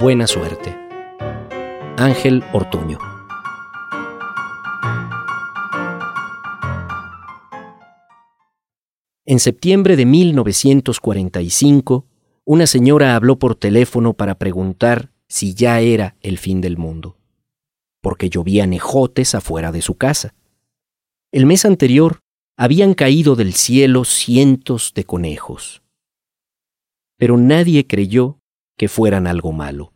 Buena suerte. Ángel Ortuño. En septiembre de 1945, una señora habló por teléfono para preguntar si ya era el fin del mundo, porque llovía ejotes afuera de su casa. El mes anterior habían caído del cielo cientos de conejos, pero nadie creyó que fueran algo malo.